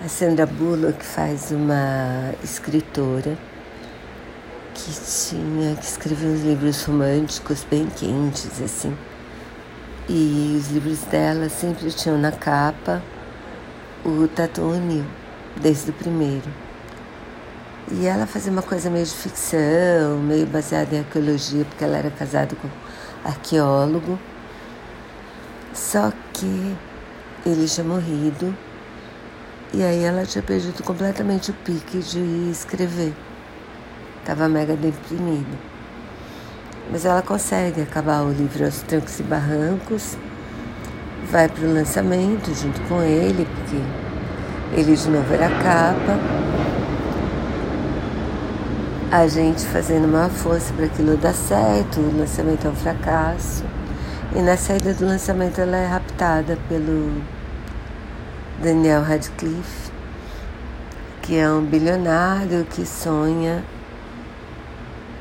A Sandra Bullock faz uma escritora que tinha que escrever uns livros românticos bem quentes, assim. E os livros dela sempre tinham na capa o Tatu desde o primeiro. E ela fazia uma coisa meio de ficção, meio baseada em arqueologia, porque ela era casada com arqueólogo. Só que ele tinha morrido e aí ela tinha perdido completamente o pique de escrever. Tava mega deprimida. Mas ela consegue acabar o livro aos trancos e barrancos, vai para o lançamento junto com ele, porque ele de novo era capa. A gente fazendo uma força para aquilo dar certo, o lançamento é um fracasso. E na saída do lançamento ela é raptada pelo Daniel Radcliffe, que é um bilionário que sonha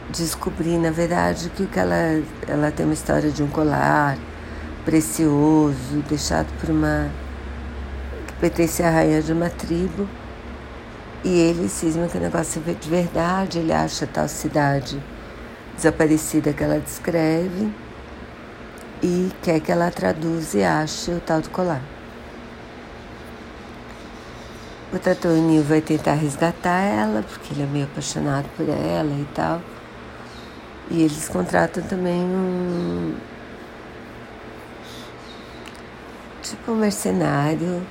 descobrir, na verdade, que, que ela, ela tem uma história de um colar precioso, deixado por uma. que pertence à rainha de uma tribo. E ele cisma que o negócio é de verdade, ele acha tal cidade desaparecida que ela descreve e quer que ela traduza e ache o tal do colar. O Tatoninho vai tentar resgatar ela, porque ele é meio apaixonado por ela e tal. E eles contratam também um. Tipo um mercenário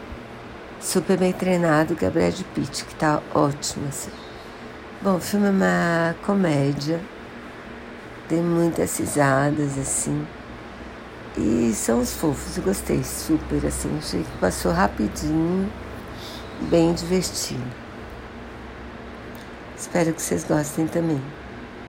super bem treinado, que é Brad Pitt, que tá ótimo assim. Bom, o filme é uma comédia, tem muitas risadas assim. E são os fofos, eu gostei super assim, achei que passou rapidinho bem divertido. Espero que vocês gostem também.